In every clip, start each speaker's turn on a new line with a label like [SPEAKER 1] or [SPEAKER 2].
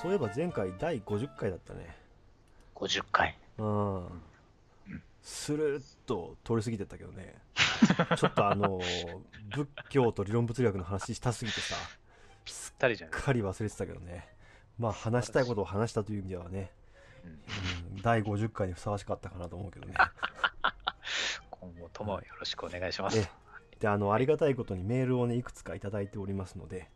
[SPEAKER 1] そういえば前回第50回だったね。
[SPEAKER 2] 50回。
[SPEAKER 1] うん。スルッと通り過ぎてったけどね。ちょっとあの仏教と理論物理学の話したすぎてさすっかり忘れてたけどね。まあ話したいことを話したという意味ではね、うん、第50回にふさわしかったかなと思うけどね。
[SPEAKER 2] 今後ともよろしくお願いします。
[SPEAKER 1] え。であのありがたいことにメールをねいくつかいただいておりますので
[SPEAKER 2] お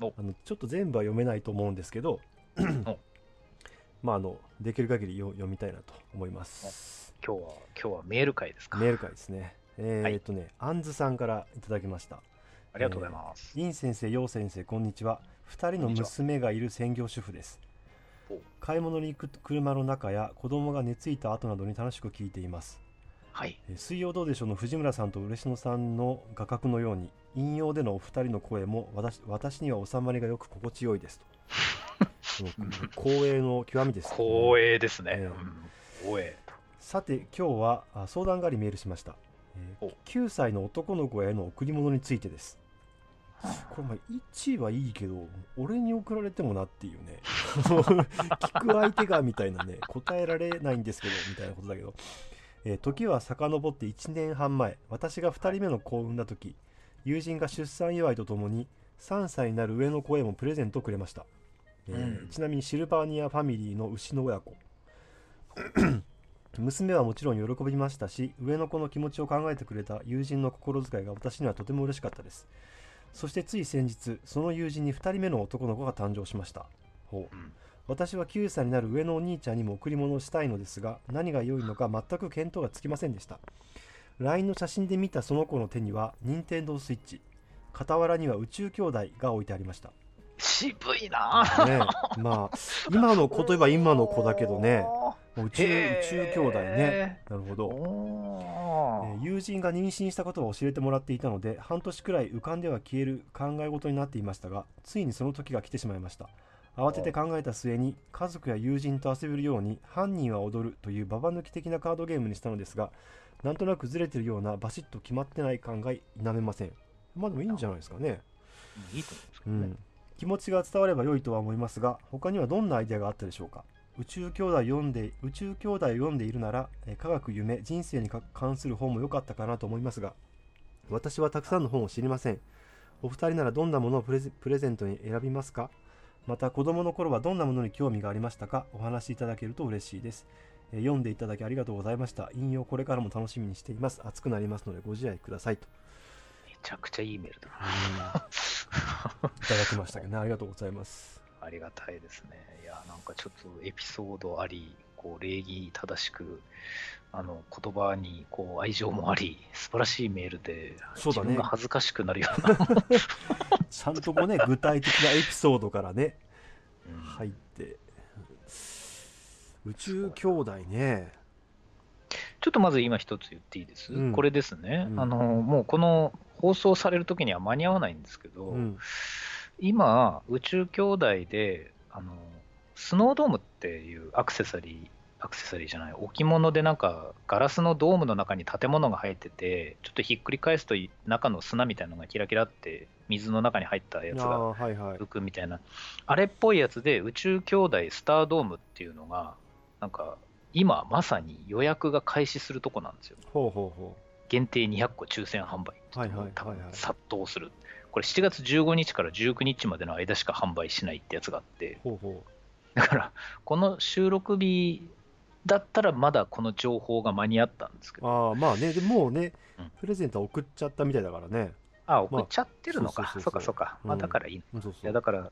[SPEAKER 1] あのちょっと全部は読めないと思うんですけど まああのできる限りよ読みたいなと思います
[SPEAKER 2] 今日は、今日はメール会ですか？
[SPEAKER 1] メール会ですねえーっとね、あんずさんからいただきました
[SPEAKER 2] ありがとうございます。
[SPEAKER 1] イン先生、ヨウ先生、こんにちは。2人の娘がいる専業主婦です
[SPEAKER 2] お。
[SPEAKER 1] 買い物に行く車の中や子供が寝ついた後などに楽しく聞いています。
[SPEAKER 2] はい。
[SPEAKER 1] えー水曜どうでしょうの藤村さんと嬉野さんの画角のように、引用でのお二人の声も私私には収まりがよく心地よいですと。光栄の極みです、
[SPEAKER 2] 光栄ですね。
[SPEAKER 1] ええ。
[SPEAKER 2] うん光栄。
[SPEAKER 1] さて今日はあ相談がありメールしました、えー
[SPEAKER 2] お。
[SPEAKER 1] 9歳の男の子への贈り物についてです。これまあ1はいいけど俺に送られてもなっていうね。聞く相手がみたいなね答えられないんですけどみたいなことだけど、えー時は遡って1年半前。私が2人目の子を産んだ時友人が出産祝いとともに3歳になる上の子へもプレゼントをくれました、えー
[SPEAKER 2] うん。
[SPEAKER 1] ちなみにシルバーニアファミリーの牛の親子。娘はもちろん喜びましたし上の子の気持ちを考えてくれた友人の心遣いが私にはとても嬉しかったです。そしてつい先日その友人に2人目の男の子が誕生しました。ほう。
[SPEAKER 2] うん。
[SPEAKER 1] 私は9歳になる上のお兄ちゃんにも贈り物をしたいのですが何が良いのか全く見当がつきませんでした LINE の写真で見たその子の手には任天堂スイッチ。傍らには宇宙兄弟が置いてありました。
[SPEAKER 2] 渋いな。
[SPEAKER 1] ねえ。まあ 今の子といえば今の子だけどね。宇宙宇宙兄弟ね。なるほど。えー友人が妊娠したことを教えてもらっていたので半年くらい浮かんでは消える考え事になっていましたがついにその時が来てしまいました。慌てて考えた末に家族や友人と遊べるように犯人は踊るというババ抜き的なカードゲームにしたのですがなんとなくずれてるようなバシッと決まってない感が否めません。まあでもいいんじゃないですかね。
[SPEAKER 2] いいと思うんですね。
[SPEAKER 1] うん、気持ちが伝われば良いとは思いますが他にはどんなアイデアがあったでしょうか。宇宙兄弟読んで宇宙兄弟を読んでいるならえー科学夢人生にか関する本も良かったかなと思いますが私はたくさんの本を知りません。お二人ならどんなものをプレゼプレゼントに選びますか？また子供の頃はどんなものに興味がありましたか？お話しいただけると嬉しいですえー読んでいただきありがとうございました。引用これからも楽しみにしています。熱くなりますのでご自愛くださいと。
[SPEAKER 2] めちゃくちゃいいメールだ
[SPEAKER 1] いただきましたけどね。ありがとうございます。
[SPEAKER 2] ありがたいですね。いや、なんかちょっとエピソードあり、こう礼儀正しく、あの言葉にこう愛情もあり、素晴らしいメールで、
[SPEAKER 1] そうだね。
[SPEAKER 2] 自分が恥ずかしくなるような。
[SPEAKER 1] ちゃんとこうね具体的なエピソードからね
[SPEAKER 2] うん。
[SPEAKER 1] 入って宇宙兄弟ね。
[SPEAKER 2] ちょっとまず今一つ言っていいです、
[SPEAKER 1] うん。
[SPEAKER 2] これですね、
[SPEAKER 1] うん。
[SPEAKER 2] あの、もうこの放送される時には間に合わないんですけど、
[SPEAKER 1] うん。
[SPEAKER 2] 今、宇宙兄弟で、あの、スノードームっていうアクセサリー、アクセサリーじゃない、置物でなんか、ガラスのドームの中に建物が入ってて、ちょっとひっくり返すとい中の砂みたいなのがキラキラって、水の中に入ったやつ
[SPEAKER 1] あ
[SPEAKER 2] が
[SPEAKER 1] あはいはい。
[SPEAKER 2] 浮くみたいな、あれっぽいやつで、宇宙兄弟スタードームっていうのが、なんか、今まさに予約が開始するとこなんですよ。
[SPEAKER 1] ほうほうほ
[SPEAKER 2] 限定200個抽選販売
[SPEAKER 1] はいはい
[SPEAKER 2] 殺到する。これ7月15日から19日までの間しか販売しないってやつがあって。
[SPEAKER 1] う、ほう。ほ
[SPEAKER 2] だから、この収録日だったらまだこの情報が間に合ったんですけ
[SPEAKER 1] う
[SPEAKER 2] ど、
[SPEAKER 1] ああまあね。でもうね、
[SPEAKER 2] うん。
[SPEAKER 1] プレゼントは送っちゃったみたいだからね
[SPEAKER 2] あ、送っちゃってるのか。
[SPEAKER 1] まあそう
[SPEAKER 2] かそうか。まあ
[SPEAKER 1] うん
[SPEAKER 2] だからいい
[SPEAKER 1] うんそうそう
[SPEAKER 2] だから、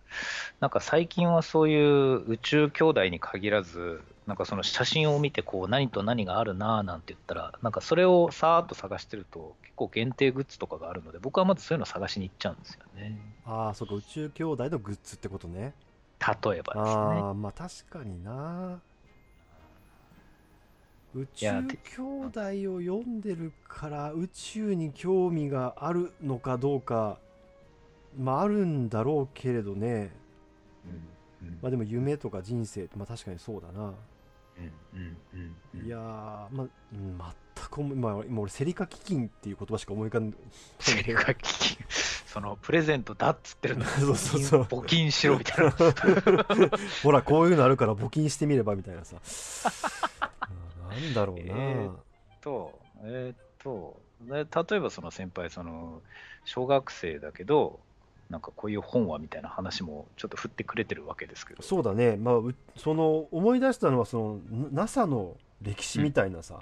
[SPEAKER 2] なんか最近はそういう宇宙兄弟に限らず、なんかその写真を見て、こう何と何があるなぁなんて言ったら、なんかそれをさーっと探してると、結構限定グッズとかがあるので、僕はまずそういうのを探しに行っちゃうんですよね。
[SPEAKER 1] ああそうか宇宙兄弟のグッズってことね
[SPEAKER 2] 例えばですね。
[SPEAKER 1] ああまあ確かにな宇宙兄弟を読んでるから宇宙に興味があるのかどうかまああるんだろうけれどね。
[SPEAKER 2] うんうん。
[SPEAKER 1] まあでも夢とか人生まあ確かにそうだな、
[SPEAKER 2] うん
[SPEAKER 1] いやーまあ、うん、全く思い、まあ、今俺セリカ基金っていう言葉しか思い浮かんで
[SPEAKER 2] セリカ基金。そのプレゼントだっつってるの。に
[SPEAKER 1] そうそうそう。
[SPEAKER 2] 募金しろみたいな。
[SPEAKER 1] ほらこういうのあるから募金してみればみたいなさ。うんなんだろうな、
[SPEAKER 2] えーとえーっとで例えばその先輩その小学生だけどなんかこういう本はみたいな話もちょっと振ってくれてるわけですけど。
[SPEAKER 1] そうだね。まあうその思い出したのはその NASA の歴史みたいなさ、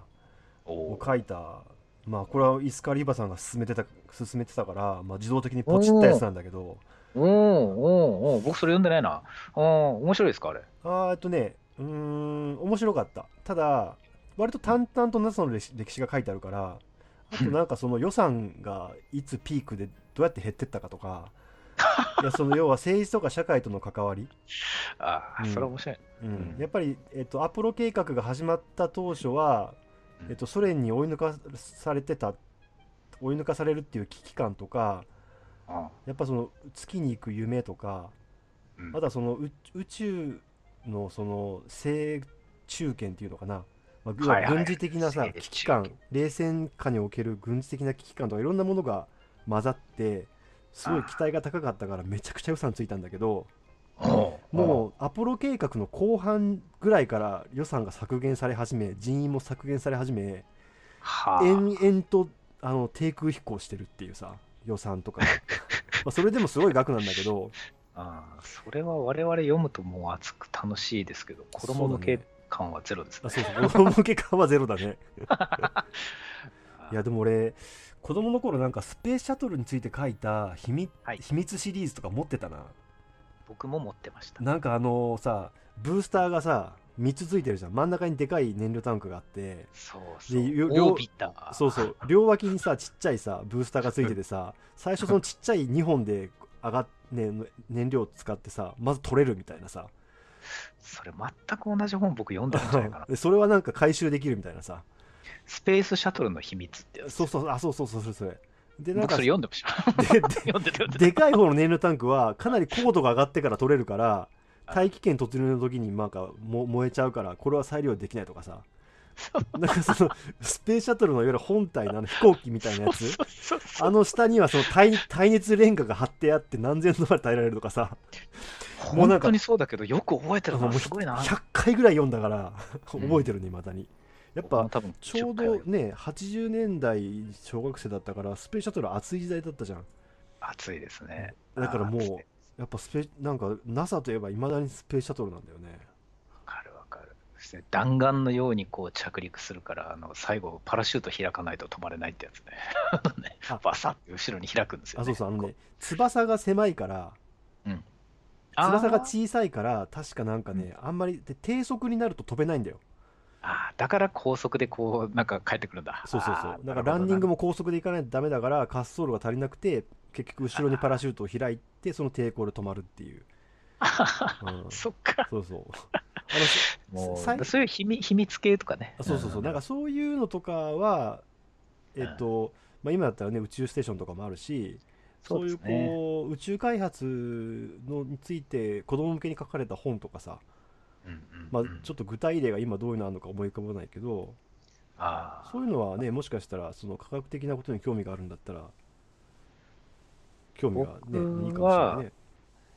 [SPEAKER 2] お
[SPEAKER 1] を
[SPEAKER 2] ー
[SPEAKER 1] 書いた。まあこれはイスカリーバさんが進めてた進めてたから、まあ、自動的にポチったやつなんだけど。
[SPEAKER 2] おーおーおー僕それ読んでないな。あー面白いですかあれ？
[SPEAKER 1] あーえっとねうーん面白かった。ただ割と淡々と NASA の歴史が書いてあるからあとなんかその予算がいつピークでどうやって減ってったかとか いやその要は政治とか社会との関わり、
[SPEAKER 2] ああ、
[SPEAKER 1] うん。
[SPEAKER 2] それ面白い。
[SPEAKER 1] うん。
[SPEAKER 2] うん。
[SPEAKER 1] やっぱり、えっと、アポロ計画が始まった当初は、
[SPEAKER 2] うん。
[SPEAKER 1] えっと、ソ連に追い抜かされてた追い抜かされるっていう危機感とか
[SPEAKER 2] あ
[SPEAKER 1] やっぱその月に行く夢とか
[SPEAKER 2] ーうん。
[SPEAKER 1] あとはその宇宇宙のその生中権っていうのかな、まあ要は
[SPEAKER 2] はいはい。
[SPEAKER 1] 軍事的なさ危機感冷戦下における軍事的な危機感とかいろんなものが混ざってすごい期待が高かったからめちゃくちゃ予算ついたんだけどもうアポロ計画の後半ぐらいから予算が削減され始め人員も削減され始め
[SPEAKER 2] はあ。
[SPEAKER 1] 延々とあの低空飛行してるっていうさ予算とか。まあそれでもすごい額なんだけど。
[SPEAKER 2] ああそれは我々読むともう熱く楽しいですけど子供向け感はゼロですね。
[SPEAKER 1] あそうそう。子供向け感はゼロだね。いやでも俺子供の頃なんかスペースシャトルについて書いた秘密,、
[SPEAKER 2] はい。
[SPEAKER 1] 秘密シリーズとか持ってたな。
[SPEAKER 2] 僕も持ってました。
[SPEAKER 1] なんかあのさブースターがさ3つついてるじゃん。真ん中にでかい燃料タンクがあって。
[SPEAKER 2] そうそう。
[SPEAKER 1] でよ
[SPEAKER 2] オービター。
[SPEAKER 1] そうそう。両脇にさちっちゃいさブースターがついててさ最初そのちっちゃい2本で上がっ、ね、燃料を使ってさまず取れるみたいなさ
[SPEAKER 2] それ全く同じ本僕読んだんじゃないかな
[SPEAKER 1] で それはなんか回収できるみたいなさ。
[SPEAKER 2] スペースシャトルの秘密って
[SPEAKER 1] そうそうあそうそうそうそれ。でなんか
[SPEAKER 2] 僕それ読んでました
[SPEAKER 1] でかい方の燃料タンクはかなり高度が上がってから取れるから大気圏突入の時になんかも燃えちゃうからこれは再利用できないとかさなんかそのスペースシャトルのいわゆる本体のあの飛行機みたいなやつ。あの下にはその耐耐熱レンガが貼ってあって何千度まで耐えられるとかさ。もうなんか
[SPEAKER 2] 本当にそうだけどよく覚えてる
[SPEAKER 1] もう
[SPEAKER 2] なすごいな。
[SPEAKER 1] 100回ぐらい読んだから
[SPEAKER 2] うん。
[SPEAKER 1] 覚えてるねまだに。やっぱ
[SPEAKER 2] 多分
[SPEAKER 1] ちょうどね80年代小学生だったからスペースシャトル熱い時代だったじゃん。
[SPEAKER 2] 暑いですね。
[SPEAKER 1] だからもうやっぱスペなんか NASA といえばいまだにスペースシャトルなんだよね
[SPEAKER 2] わかるそして弾丸のようにこう着陸するからあの最後パラシュート開かないと止まれないってやつね。バサッて後ろに開くんですよ、ね、
[SPEAKER 1] あそうそう。あの
[SPEAKER 2] こ
[SPEAKER 1] ね翼が狭いから
[SPEAKER 2] あー
[SPEAKER 1] 翼が小さいから確かなんかねあんまりで低速になると飛べないんだよ。
[SPEAKER 2] あーだから高速でこうなんか帰ってくるんだ。
[SPEAKER 1] そうそうそう。だからランニングも高速で行かないとダメだから滑走路が足りなくて結局後ろにパラシュートを開いてその抵抗で止まるっていう、うん。
[SPEAKER 2] そっか。
[SPEAKER 1] そうそうあの
[SPEAKER 2] そういう秘密秘密系とかね。
[SPEAKER 1] あそうそうそう。なんかそういうのとかはえっと、まあ、今だったらね宇宙ステーションとかもあるしそういう
[SPEAKER 2] そうね
[SPEAKER 1] こう宇宙開発のについて子供向けに書かれた本とかさ、
[SPEAKER 2] うんうん
[SPEAKER 1] まあ
[SPEAKER 2] うん、
[SPEAKER 1] ちょっと具体例が今どういうのあるのか思い浮かばないけどそういうのはねもしかしたらその科学的なことに興味があるんだったら興味がね
[SPEAKER 2] 僕
[SPEAKER 1] いいかもしれないね。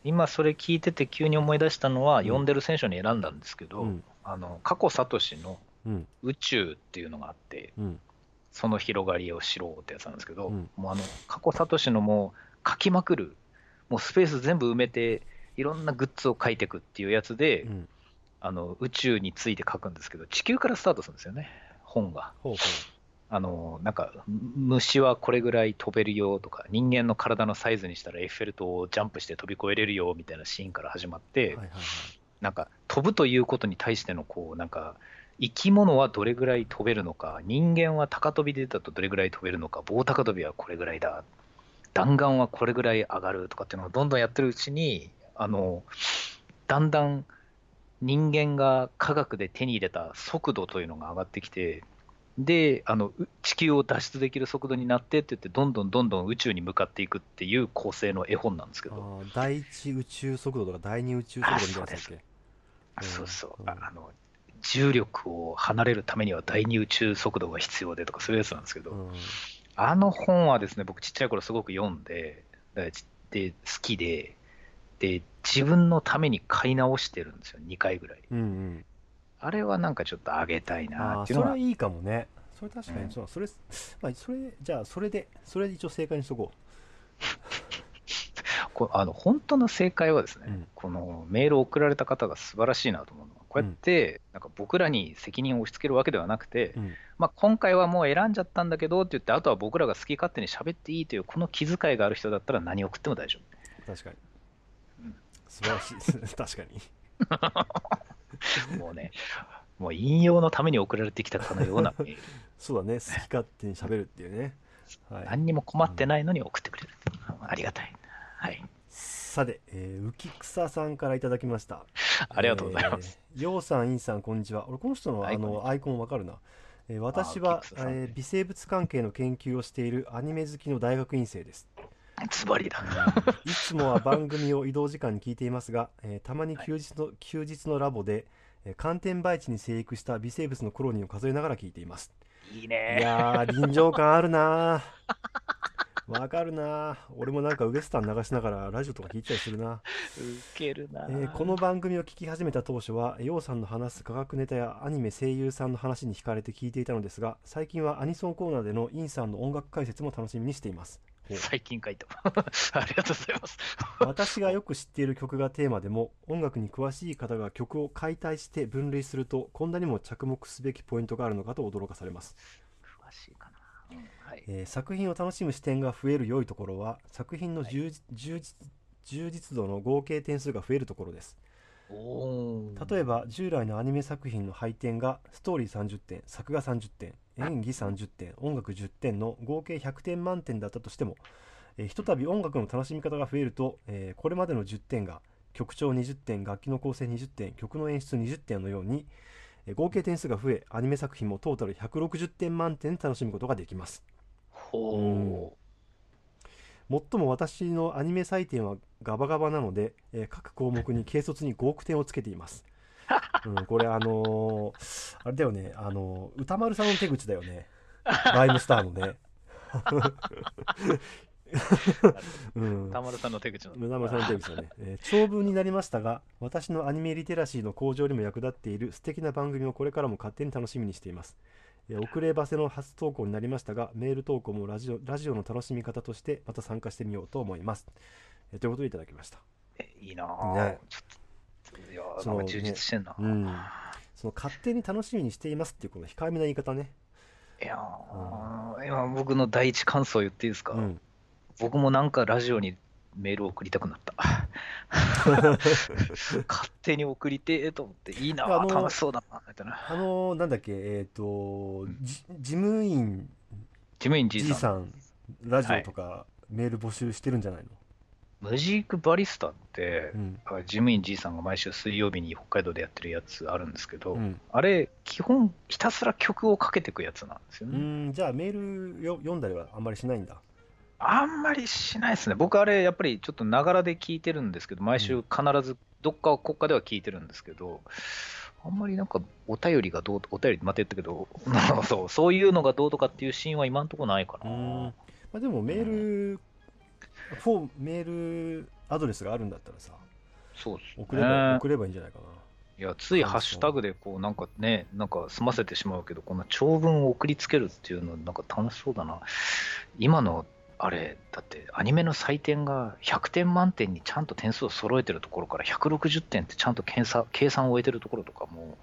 [SPEAKER 2] 今それ聞いてて急に思い出したのは、
[SPEAKER 1] うん。
[SPEAKER 2] 読んでる選手に選んだんですけど、
[SPEAKER 1] うん。
[SPEAKER 2] あの過去聡の
[SPEAKER 1] うん。
[SPEAKER 2] 宇宙っていうのがあって
[SPEAKER 1] うん。
[SPEAKER 2] その広がりを知ろうってやつなんですけど、
[SPEAKER 1] うん。
[SPEAKER 2] もうあの過去聡のもう書きまくるもうスペース全部埋めていろんなグッズを書いていくっていうやつで、
[SPEAKER 1] うん。
[SPEAKER 2] あの宇宙について書くんですけど地球からスタートするんですよね本が。
[SPEAKER 1] ほうほ
[SPEAKER 2] あのなんかむ虫はこれぐらい飛べるよとか人間の体のサイズにしたらエッフェル塔をジャンプして飛び越えれるよみたいなシーンから始まって、なんか飛ぶということに対してのこうなんか生き物はどれぐらい飛べるのか人間は高飛びで出たとどれぐらい飛べるのか棒高跳びはこれぐらいだ弾丸はこれぐらい上がるとかっていうのをどんどんやってるうちにあのだんだん人間が科学で手に入れた速度というのが上がってきてであのう地球を脱出できる速度になってって言ってどんどんどんどん宇宙に向かっていくっていう構成の絵本なんですけど。
[SPEAKER 1] 第一宇宙速度とか第二宇宙速度みたいなやつだっけ？
[SPEAKER 2] あそうそう、
[SPEAKER 1] うん。
[SPEAKER 2] ああの重力を離れるためには第二宇宙速度が必要でとかそういうやつなんですけど、
[SPEAKER 1] うん。
[SPEAKER 2] あの本はですね僕ちっちゃい頃すごく読んででで好きでで、自分のために買い直してるんですよ、2回ぐらい。
[SPEAKER 1] うんうん
[SPEAKER 2] あれはなんかちょっとあげたいな
[SPEAKER 1] あ
[SPEAKER 2] っていうのは、
[SPEAKER 1] ーそれいいかもね。それ確か
[SPEAKER 2] うん。
[SPEAKER 1] にそう、それまあそれじゃあそれでそれで一応正解にしとこ
[SPEAKER 2] こあの本当の正解はですね、
[SPEAKER 1] うん。
[SPEAKER 2] このメールを送られた方が素晴らしいなと思うのは、こうやってなんか僕らに責任を押し付けるわけではなくて、
[SPEAKER 1] う、うん、
[SPEAKER 2] まあ、今回はもう選んじゃったんだけどって言って、あとは僕らが好き勝手に喋っていいという、この気遣いがある人だったら何を送っても大丈
[SPEAKER 1] 確かに。
[SPEAKER 2] うん
[SPEAKER 1] 素晴らしいです確かに。
[SPEAKER 2] 夫。もうね、もう引用のために送られてきたかのような
[SPEAKER 1] そうだね好き勝手に喋るっていうねはい
[SPEAKER 2] 何にも困ってないのに送ってくれる。ありがたい。はい。
[SPEAKER 1] さて、えー、浮草さんからいただきました
[SPEAKER 2] ありがとうございます。
[SPEAKER 1] えーようさん、いんさん、こんにちは。俺、この人のあのアイコンわかるな。えー私は
[SPEAKER 2] ね
[SPEAKER 1] えー微生物関係の研究をしているアニメ好きの大学院生です。
[SPEAKER 2] ズバリだ。
[SPEAKER 1] いつもは番組を移動時間に聞いていますが、えーたまに休日の、休日のラボで、えー寒天培地に生育した微生物のコロニーを数えながら聞いています。い
[SPEAKER 2] いいね。
[SPEAKER 1] やー、臨場感あるなー。わかるなー俺もなんかウエスタン流しながらラジオとか聞いてたりするな。
[SPEAKER 2] ウケるな、
[SPEAKER 1] えーこの番組を聞き始めた当初はヨウさんの話す科学ネタやアニメ声優さんの話に惹かれて聞いていたのですが最近はアニソンコーナーでのインさんの音楽解説も楽しみにしています
[SPEAKER 2] 最近書いた。ありがとうございます。
[SPEAKER 1] 私がよく知っている曲がテーマでも音楽に詳しい方が曲を解体して分類するとこんなにも着目すべきポイントがあるのかと驚かされます、
[SPEAKER 2] 詳しいかな。うんはい。
[SPEAKER 1] えー作品を楽しむ視点が増える良いところは作品の充実充実充実度の合計点数が増えるところです例えば従来のアニメ作品の配点がストーリー30点作画30点演技30点音楽10点の合計100点満点だったとしても、えーひとたび音楽の楽しみ方が増えると、えーこれまでの10点が曲調20点楽器の構成20点曲の演出20点のように、えー合計点数が増えアニメ作品もトータル160点満点で楽しむことができます。
[SPEAKER 2] ほ
[SPEAKER 1] もっとも私のアニメ採点はガバガバなので、えー各項目に軽率に5億点をつけています。うん、これあのーあれだよね、あのー歌丸さんの手口だよね。ライムスターのね。うん
[SPEAKER 2] う。田丸さんの手口の。
[SPEAKER 1] 歌丸さんの手口だね、えー長文になりましたが、私のアニメリテラシーの向上にも役立っている素敵な番組をこれからも勝手に楽しみにしています。えー遅ればせの初投稿になりましたが、メール投稿もラジオラジオの楽しみ方としてまた参加してみようと思います。えーということでいただきました。
[SPEAKER 2] えいいなぁ。
[SPEAKER 1] ね
[SPEAKER 2] いやー
[SPEAKER 1] その
[SPEAKER 2] 充実してんな。
[SPEAKER 1] うんその勝手に楽しみにしていますっていうこの控えめな言い方ね。
[SPEAKER 2] いやー今僕の第一感想言っていいですか、
[SPEAKER 1] うん。
[SPEAKER 2] 僕もなんかラジオにメール送りたくなった。勝手に送りてえと思って、いいなぁ、
[SPEAKER 1] あの
[SPEAKER 2] 楽しそうだな、みたいな。
[SPEAKER 1] あのーなんだっけ、えっ、と、じ事務員
[SPEAKER 2] 事務員 G
[SPEAKER 1] G
[SPEAKER 2] さん。
[SPEAKER 1] さん、ラジオとかメール募集してるんじゃないの、
[SPEAKER 2] ムジークバリスタって
[SPEAKER 1] う、ん。
[SPEAKER 2] 事務員 G さんが毎週水曜日に北海道でやってるやつあるんですけど、
[SPEAKER 1] うん。
[SPEAKER 2] あれ、基本ひたすら曲をかけていくやつなんですよ
[SPEAKER 1] う
[SPEAKER 2] ね。
[SPEAKER 1] ん、じゃあメールよ読んだりはあんまりしないんだ。
[SPEAKER 2] あんまりしないですね。僕、あれ、やっぱりちょっとながらで聞いてるんですけど、毎週必ずどっか国家では聞いてるんですけど、あんまりなんかお便りがどう、お便りまた言ったけど、そうそういうのがどうとかっていうシーンは今のところないかな。
[SPEAKER 1] うんまあ、でもメール、フォーメールアドレスがあるんだったらさ、
[SPEAKER 2] そうです
[SPEAKER 1] 送れば,、
[SPEAKER 2] ね。
[SPEAKER 1] 送ればいいんじゃないかな。
[SPEAKER 2] いや、ついハッシュタグでこうなんかね、なんか済ませてしまうけど、こんな長文を送りつけるっていうの、なんか楽しそうだな。今のあれ、だってアニメの採点が100点満点にちゃんと点数を揃えてるところから160点ってちゃんと計算計算を終えてるところとかも、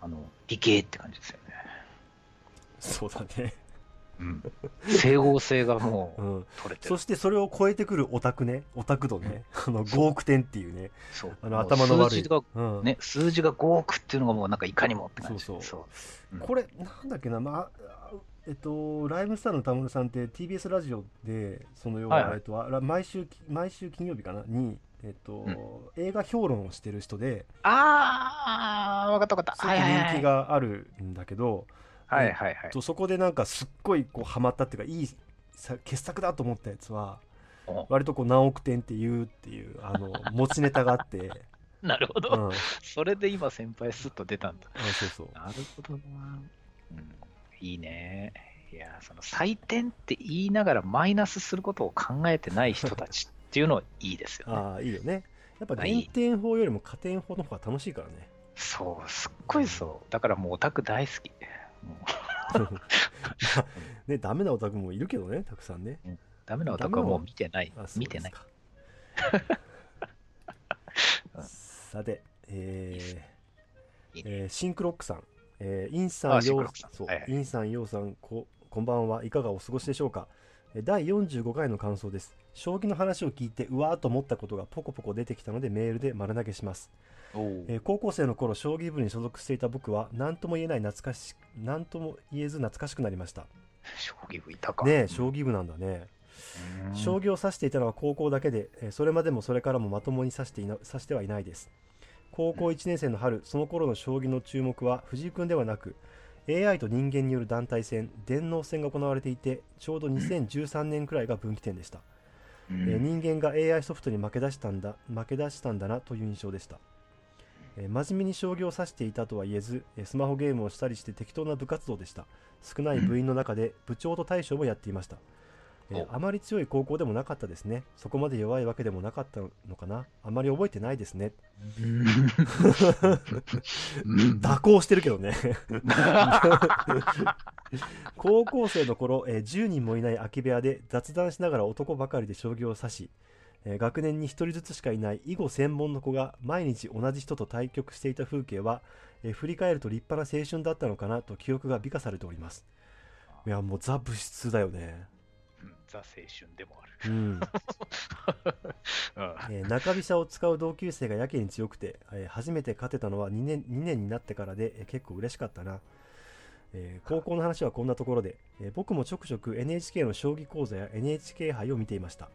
[SPEAKER 2] あの理系って感じですよね。
[SPEAKER 1] そうだね。
[SPEAKER 2] うん、整合性がも
[SPEAKER 1] う。
[SPEAKER 2] うん取れてる
[SPEAKER 1] そ。してそれを超えてくるオタクね、オタク度ね、あの5億点っていうね、
[SPEAKER 2] そう
[SPEAKER 1] あの頭の悪い。
[SPEAKER 2] 数字が、
[SPEAKER 1] うん
[SPEAKER 2] ね、数字が5億っていうのがもうなんかいかにもって感じ。
[SPEAKER 1] そう
[SPEAKER 2] そううん
[SPEAKER 1] これ、なんだっけな、まあ、えっと、ライムスターの田村さんって TBS ラジオで、その要は、
[SPEAKER 2] はいはい
[SPEAKER 1] えっと、あ毎週、毎週金曜日かな、に、えっと、映画評論をしてる人で、
[SPEAKER 2] あー、わかったわかった。
[SPEAKER 1] 人気があるんだけど、
[SPEAKER 2] はいはいはい。
[SPEAKER 1] とそこでなんかすっごいこうハマったっていうか、いいさ傑作だと思ったやつは、
[SPEAKER 2] お
[SPEAKER 1] 割とこう何億点って言うっていう、あの、持ちネタがあって、
[SPEAKER 2] なるほど。
[SPEAKER 1] うん、あ
[SPEAKER 2] それで今先輩スッと出たんだ。
[SPEAKER 1] そうそう。
[SPEAKER 2] なるほどな。うん、いいね。いや、その採点って言いながらマイナスすることを考えてない人たちっていうのいいですよね。
[SPEAKER 1] ああいいよねやっぱ減点法よりも加点法の方が楽しいからね
[SPEAKER 2] そう、すっごいそう。だからもうオタク大好き。も
[SPEAKER 1] ねダメなオタクもいるけどねたくさんね
[SPEAKER 2] うダメなオタクはもう見てない見てない。
[SPEAKER 1] さてえー
[SPEAKER 2] いいね
[SPEAKER 1] えーシンクロックさん、えーインさん、
[SPEAKER 2] あシン
[SPEAKER 1] ヨウ
[SPEAKER 2] クロックさん
[SPEAKER 1] そう
[SPEAKER 2] はいはい
[SPEAKER 1] インさん、ヨウさんこ、こんばんはいかがお過ごしでしょうか？えー第45回の感想です。将棋の話を聞いて、うわーと思ったことがポコポコ出てきたのでメールで丸投げします。えー高校生の頃、将棋部に所属していた僕は、何とも言えない懐かし、何とも言えず懐かしくなりました。
[SPEAKER 2] 将棋部いたか。
[SPEAKER 1] ねえ、将棋部なんだね。
[SPEAKER 2] うん
[SPEAKER 1] 将棋を指していたのは高校だけで、えーそれまでもそれからもまともに指していな指してはいないです高校1年生の春その頃の将棋の注目は藤井君ではなく AI と人間による団体戦電脳戦が行われていてちょうど2013年くらいが分岐点でした、
[SPEAKER 2] う
[SPEAKER 1] え人間が AI ソフトに負け出したんだ負け出したんだなという印象でした、えー真面目に将棋を指していたとは言えずえースマホゲームをしたりして適当な部活動でした。少ない部員の中で部長と大将もやっていました、えあまり強い高校でもなかったですね。そこまで弱いわけでもなかったのかな。あまり覚えてないですね。
[SPEAKER 2] うん。
[SPEAKER 1] 蛇行してるけどね。高校生の頃、えー10人もいない空き部屋で雑談しながら男ばかりで将棋を指し、えー学年に1人ずつしかいない囲碁専門の子が毎日同じ人と対局していた風景は、えー振り返ると立派な青春だったのかなと記憶が美化されております。いやもうザ物質だよね。
[SPEAKER 2] うんザ青春でもある。
[SPEAKER 1] うん。
[SPEAKER 2] うん。
[SPEAKER 1] えー中飛車を使う同級生がやけに強くて、えー初めて勝てたのは2年 ,2 年になってからで、えー結構嬉しかったな、えー高校の話はこんなところで、えー僕もちょくちょく NHK の将棋講座や NHK 杯を見ていました、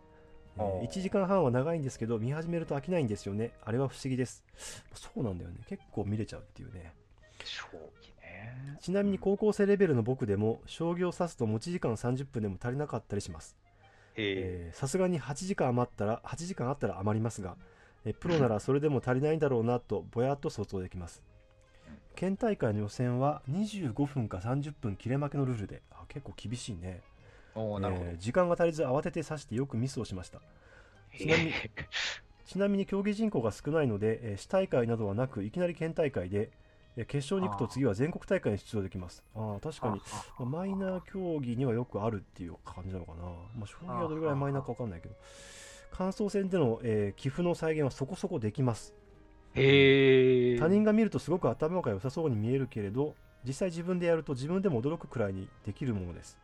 [SPEAKER 1] えー
[SPEAKER 2] おー。
[SPEAKER 1] 1時間半は長いんですけど見始めると飽きないんですよね。あれは不思議です。そうなんだよね。結構見れちゃうっていうね。ちなみに高校生レベルの僕でも将棋を指すと持ち時間30分でも足りなかったりします。さすがに8時間余ったら8時間あったら余りますが、えープロならそれでも足りないんだろうなとぼやっと想像できます。県大会の予選は25分か30分切れ負けのルールであ結構厳しいね、
[SPEAKER 2] なるほど。
[SPEAKER 1] えー時間が足りず慌てて指してよくミスをしました。ちなみに
[SPEAKER 2] え
[SPEAKER 1] ちなみに競技人口が少ないので、えー市大会などはなくいきなり県大会で、えー決勝に行くと次は全国大会に出場できますああ確かに
[SPEAKER 2] ー
[SPEAKER 1] まあマイナー競技にはよくあるっていう感じなのかな。まあ、将棋はどれぐらいマイナーか分かんないけど、感想戦での、えー寄付の再現はそこそこできます。
[SPEAKER 2] へえ。
[SPEAKER 1] 他人が見るとすごく頭が良さそうに見えるけれど、実際自分でやると自分でも驚くくらいにできるものです。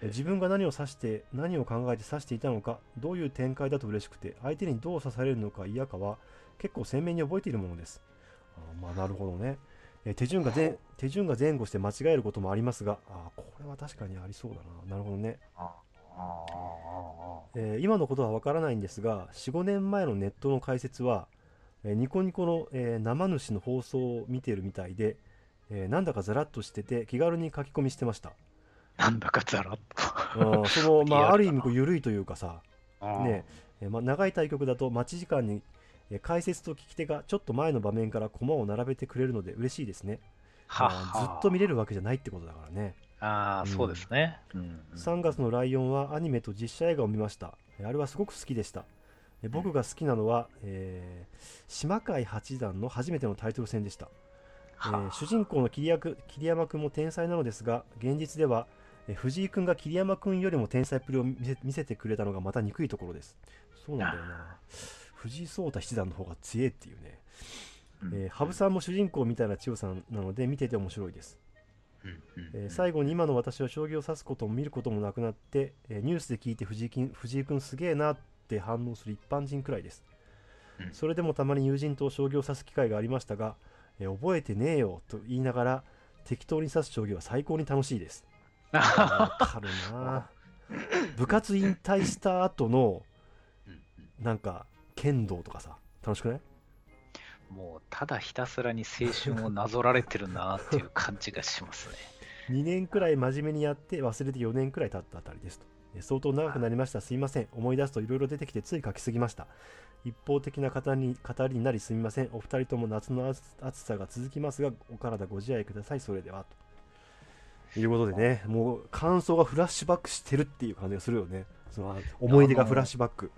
[SPEAKER 1] えー自分が何を指して、何を考えて指していたのか、どういう展開だと嬉しくて、相手にどう指されるのか嫌かは、結構鮮明に覚えているものです。あーまあ、なるほどね。えー手順が前手順が前後して間違えることもありますが、あーこれは確かにありそうだな。なるほどね。えー今のことはわからないんですが、4、5年前のネットの解説は、えーニコニコの、えー生主の放送を見てるみたいで、えーなんだかザラッとしてて気軽に書き込みしてました。
[SPEAKER 2] なんだかザラッ
[SPEAKER 1] あーその、まあ、ある意味こう緩いというかさ、
[SPEAKER 2] と。
[SPEAKER 1] ねえーまあ、長い対局だと待ち時間に、えー解説と聞き手がちょっと前の場面から駒を並べてくれるので嬉しいですね。
[SPEAKER 2] は
[SPEAKER 1] あーずっと見れるわけじゃないってことだからね。
[SPEAKER 2] ああ、
[SPEAKER 1] うん
[SPEAKER 2] そうですね。うん
[SPEAKER 1] 3月のライオンはアニメと実写映画を見ました。えあれはすごく好きでした。え僕が好きなのは、えー島海八段の初めてのタイトル戦でした。えー
[SPEAKER 2] は
[SPEAKER 1] 主人公の桐山君桐山君も天才なのですが、現実では、えー藤井君が桐山君よりも天才っぷりを見せ見せてくれたのがまた憎いところです。そうなんだよな。藤井聡太七段の方が強えっていうね。
[SPEAKER 2] うん。
[SPEAKER 1] えー羽生さんも主人公みたいな強さなので見てて面白いです。えー最後に今の私は将棋を指すことも見ることもなくなって、えーニュースで聞いて藤井君藤井君すげえなって反応する一般人くらいです、
[SPEAKER 2] うん。
[SPEAKER 1] それでもたまに友人と将棋を指す機会がありましたが、えー覚えてねえよと言いながら適当に指す将棋は最高に楽しいです。わかるな。部活引退した後のなんか剣道とかさ楽しくない？
[SPEAKER 2] もうただひたすらに青春をなぞられてるなっていう感じがしますね。
[SPEAKER 1] 2年くらい真面目にやって忘れて4年くらい経ったあたりですと。え相当長くなりました。すいません。思い出すといろいろ出てきてつい書きすぎました。一方的な語りに語りになりすみません。お二人とも夏の暑暑さが続きますがお体ご自愛ください。それではと。いうことでねもう感想がフラッシュバックしてるっていう感じがするよねその思い出がフラッシュバック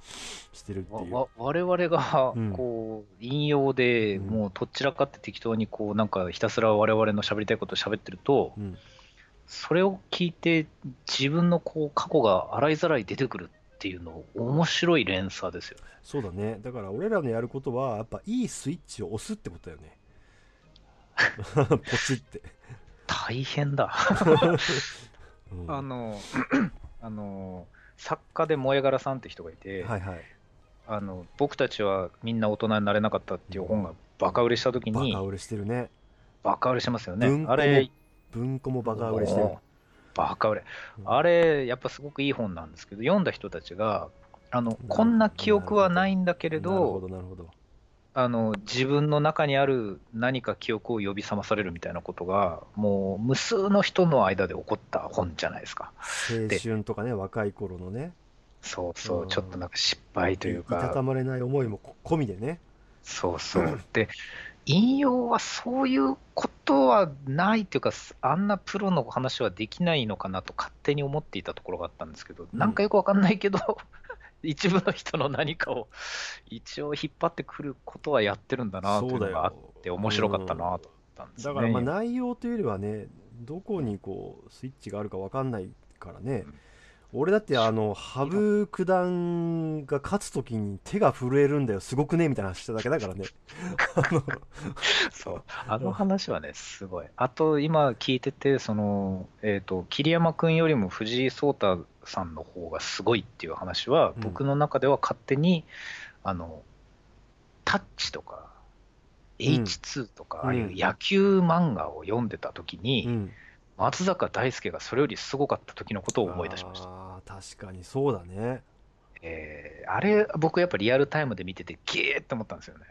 [SPEAKER 1] してるっていう。
[SPEAKER 2] わ我々が
[SPEAKER 1] うん。
[SPEAKER 2] こう引用で
[SPEAKER 1] うん。
[SPEAKER 2] もうとっちらかって適当にこうなんかひたすら我々の喋りたいことを喋ってると
[SPEAKER 1] うん。
[SPEAKER 2] それを聞いて自分のこう過去が洗いざらい出てくるっていうの面白い連鎖ですよね。
[SPEAKER 1] そうだね。だから俺らのやることはやっぱいいスイッチを押すってことだよね。ポチって、
[SPEAKER 2] 大変だ。
[SPEAKER 1] うん。
[SPEAKER 2] あの あの作家で萌え柄さんって人がいて、
[SPEAKER 1] はいはい。
[SPEAKER 2] あの僕たちはみんな大人になれなかったっていう本がバカ売れした時に
[SPEAKER 1] バカ売れしてるね。
[SPEAKER 2] バカ売れしてますよね。
[SPEAKER 1] 文庫も
[SPEAKER 2] あれ
[SPEAKER 1] 文庫もバカ売れしてる。
[SPEAKER 2] バカ売れ。
[SPEAKER 1] うん。
[SPEAKER 2] あれやっぱすごくいい本なんですけど読んだ人たちがあのこんな記憶はないんだけれ
[SPEAKER 1] なるほ
[SPEAKER 2] ど
[SPEAKER 1] どなるほど
[SPEAKER 2] あの自分の中にある何か記憶を呼び覚まされるみたいなことがもう無数の人の間で起こった本じゃないですか。
[SPEAKER 1] 青春とかね若い頃のね。
[SPEAKER 2] そうそうう、
[SPEAKER 1] ん。
[SPEAKER 2] ちょっとなんか失敗という
[SPEAKER 1] いたた
[SPEAKER 2] か、
[SPEAKER 1] まれない思いもこ込みでね。
[SPEAKER 2] そうそう。で、引用はそういうことはないというか、あんなプロの話はできないのかなと勝手に思っていたところがあったんですけど、なんかよくわかんないけど、一部の人の何かを一応引っ張ってくることはやってるんだなというのがあって、面白かったなと思ったんですね。
[SPEAKER 1] だからまあ内容というよりはねどこにこうスイッチがあるか分かんないからね、
[SPEAKER 2] うん
[SPEAKER 1] 俺だってあの羽生九段が勝つ時に手が震えるんだよ。すごくねみたいな話しただけだからね。あ の
[SPEAKER 2] そう。あの話はね、すごい。あと、今聞いてて、その、えっ、と、桐山君よりも藤井聡太さんの方がすごいっていう話は、
[SPEAKER 1] うん。
[SPEAKER 2] 僕の中では勝手に、あの、タッチとか、
[SPEAKER 1] ん。
[SPEAKER 2] H2 とか、
[SPEAKER 1] うん
[SPEAKER 2] ああいう野球漫画を読んでた時に、
[SPEAKER 1] うん
[SPEAKER 2] 松坂大輔がそれよりすごかった時のことを思い出しました。
[SPEAKER 1] あー確かにそうだね
[SPEAKER 2] えーあれ、僕やっぱリアルタイムで見てて、ゲーって思ったんですよね。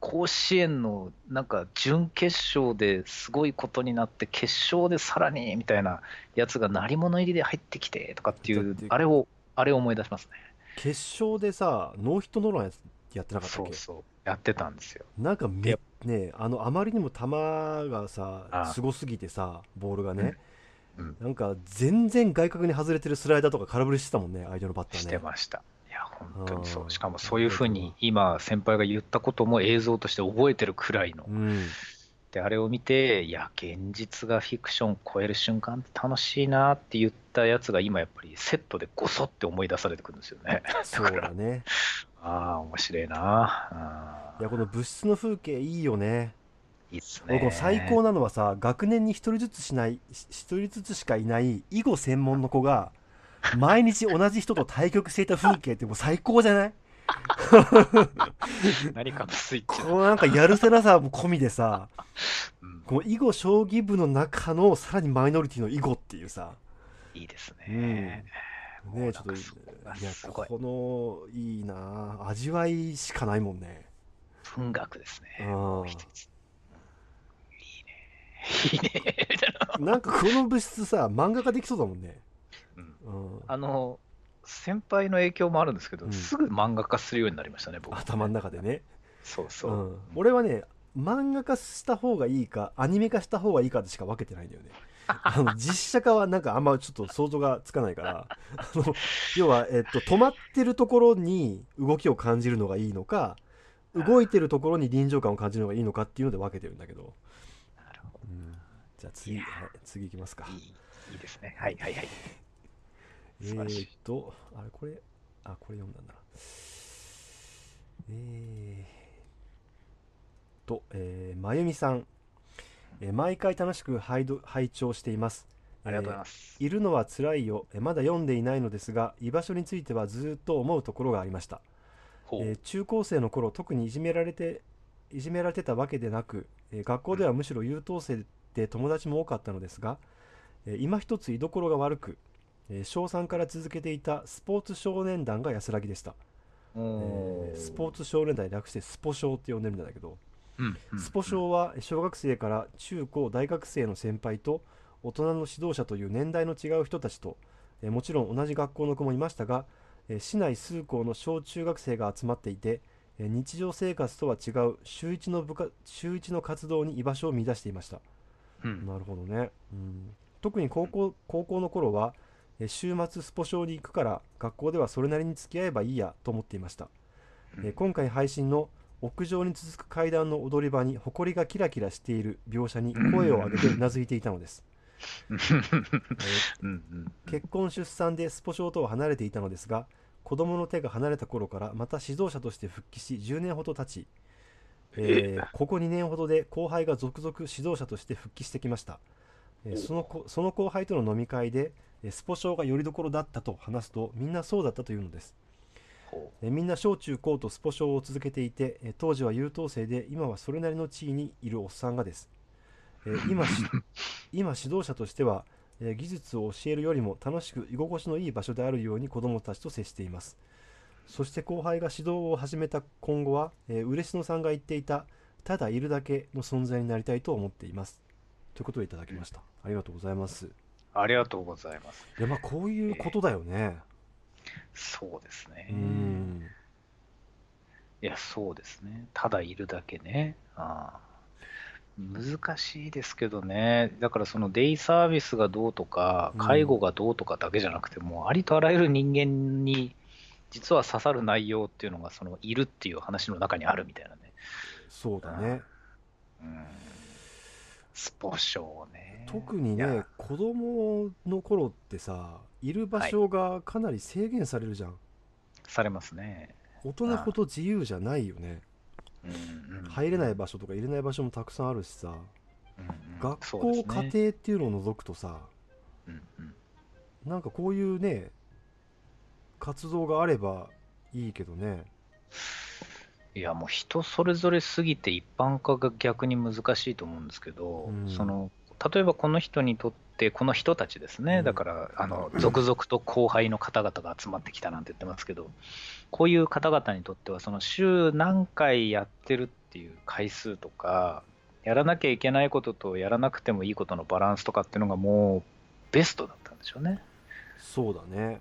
[SPEAKER 2] 甲子園のなんか準決勝ですごいことになって、決勝でさらにみたいなやつが鳴り物入りで入ってきてとかっていうあれを、あれを思い出しますね。
[SPEAKER 1] 決勝でさノーヒットノーランやってなかったっけ？
[SPEAKER 2] そうそう、やってたんですよ。
[SPEAKER 1] なんかめ
[SPEAKER 2] や
[SPEAKER 1] ねあのあまりにも球がさすごすぎてさボールがね、
[SPEAKER 2] うん、
[SPEAKER 1] なんか全然外角に外れてるスライダーとか空振りしてたもんね相手のバッター
[SPEAKER 2] し
[SPEAKER 1] ね
[SPEAKER 2] てました。いや、本当にそう。う。
[SPEAKER 1] ん。
[SPEAKER 2] しかもそういうふうに。今、先輩が言ったことも映像として覚えてるくらいの。
[SPEAKER 1] うん。
[SPEAKER 2] で、あれを見て、いや、現実がフィクションを超える瞬間って楽しいなって言ったやつが今やっぱりセットでごそって思い出されてくるんですよね。
[SPEAKER 1] そうだね
[SPEAKER 2] ああ、面白いな。あ
[SPEAKER 1] いやこの物質の風景いいよね。
[SPEAKER 2] いいっすね。
[SPEAKER 1] 最高なのはさ学年に一人ずつしないし一人ずつしかいない囲碁専門の子が毎日同じ人と対局していた風景ってもう最高じゃない？
[SPEAKER 2] 何かのスイッチだ。
[SPEAKER 1] このなんかやるせなさも込みでさ
[SPEAKER 2] うん。
[SPEAKER 1] この囲碁将棋部の中のさらにマイノリティの囲碁っていうさ。
[SPEAKER 2] いいです
[SPEAKER 1] うん。
[SPEAKER 2] ね。
[SPEAKER 1] ねちょっといや
[SPEAKER 2] すごい。
[SPEAKER 1] このいいな。味わいしかないもんね。
[SPEAKER 2] 文学ですね。
[SPEAKER 1] うん。
[SPEAKER 2] いいね。いいね。みたいな
[SPEAKER 1] なんかこの物質さ漫画化できそうだもんね。
[SPEAKER 2] うん。
[SPEAKER 1] うん。
[SPEAKER 2] あの、先輩の影響もあるんですけど、
[SPEAKER 1] うん。
[SPEAKER 2] すぐ漫画化するようになりましたね、僕。
[SPEAKER 1] 頭の中でね。
[SPEAKER 2] そうそう。う。
[SPEAKER 1] ん、俺はね漫画化した方がいいかアニメ化した方がいいかでしか分けてないんだよねあの実写化はなんかあんまちょっと想像がつかないから あの要は、えっと、止まってるところに動きを感じるのがいいのか動いてるところに臨場感を感じるのがいいのかっていうので分けてるんだけど、
[SPEAKER 2] なるほ
[SPEAKER 1] うん、じゃあ次、はい、次いきますか
[SPEAKER 2] ど。いい、ですね。はいはいはい。
[SPEAKER 1] えーっとあれこれあこれ読んだんだなえー、と、えー、まゆみさん、えー毎回楽しく拝読拝聴しています。
[SPEAKER 2] ありがとうございます。
[SPEAKER 1] いるのは辛いよ。えーまだ読んでいないのですが居場所についてはずっと思うところがありました、えー中高生の頃特にいじめられていじめられてたわけでなく、えー学校ではむしろ優等生で友達も多かったのですが、えー今一つ居所が悪く、えー小3から続けていたスポーツ少年団が安らぎでした、
[SPEAKER 2] お
[SPEAKER 1] えースポーツ少年団略してスポ少って呼んでるんだけど、スポ少は小学生から中高大学生の先輩と大人の指導者という年代の違う人たちと、えーもちろん同じ学校の子もいましたが、えー市内数校の小中学生が集まっていて、えー日常生活とは違う週一の部活週一の活動に居場所を見出していました、
[SPEAKER 2] うん。
[SPEAKER 1] なるほどね、うん、特に高校高校の頃はえー週末スポ少に行くから学校ではそれなりに付き合えばいいやと思っていました、えー今回配信の屋上に続く階段の踊り場に埃がキラキラしている描写に声を上げてうなずいていたのです、結婚出産でスポ少とは離れていたのですが子供の手が離れた頃からまた指導者として復帰し10年ほど経ち、えーここ2年ほどで後輩が続々指導者として復帰してきました、えーそのこその後輩との飲み会でえースポ少がよりどころだったと話すとみんなそうだったというのです。
[SPEAKER 2] ほ
[SPEAKER 1] えーみんな小中高とスポ少を続けていてえー当時は優等生で今はそれなりの地位にいるおっさんがです、えー 今し今指導者としては、えー技術を教えるよりも楽しく居心地のいい場所であるように子どもたちと接しています。そして後輩が指導を始めた今後は、えー嬉野さんが言っていたただいるだけの存在になりたいと思っています。ということでいただきました。ありがとうございます。
[SPEAKER 2] ありがとうございます。
[SPEAKER 1] いやまあこういうことだよね
[SPEAKER 2] そうですね。
[SPEAKER 1] うん
[SPEAKER 2] いや、そうですね。ただいるだけね。ああ難しいですけどね。だからそのデイサービスがどうとか
[SPEAKER 1] うん、
[SPEAKER 2] 介護がどうとかだけじゃなくて、もうありとあらゆる人間に実は刺さる内容っていうのが、そのいるっていう話の中にあるみたいなね。
[SPEAKER 1] そうだね
[SPEAKER 2] うん。スポ少ね。
[SPEAKER 1] 特にね子供の頃ってさいる場所がかなり制限されるじゃん、
[SPEAKER 2] されますね。
[SPEAKER 1] 大人ほど自由じゃないよね。
[SPEAKER 2] うん。うん。
[SPEAKER 1] 入れない場所とか入れない場所もたくさんあるしさ。
[SPEAKER 2] うんうん。
[SPEAKER 1] 学校、
[SPEAKER 2] ね
[SPEAKER 1] 家庭っていうのを除くとさ
[SPEAKER 2] うんうん。
[SPEAKER 1] なんかこういうね活動があればいいけどね
[SPEAKER 2] いやもう人それぞれすぎて一般化が逆に難しいと思うんですけど、
[SPEAKER 1] うん。
[SPEAKER 2] その例えばこの人にとってこの人たちですね、
[SPEAKER 1] うん。
[SPEAKER 2] だからあの続々と後輩の方々が集まってきたなんて言ってますけどこういう方々にとってはその週何回やってるっていう回数とかやらなきゃいけないこととやらなくてもいいことのバランスとかっていうのがもうベストだったんでしょうね。
[SPEAKER 1] そうだね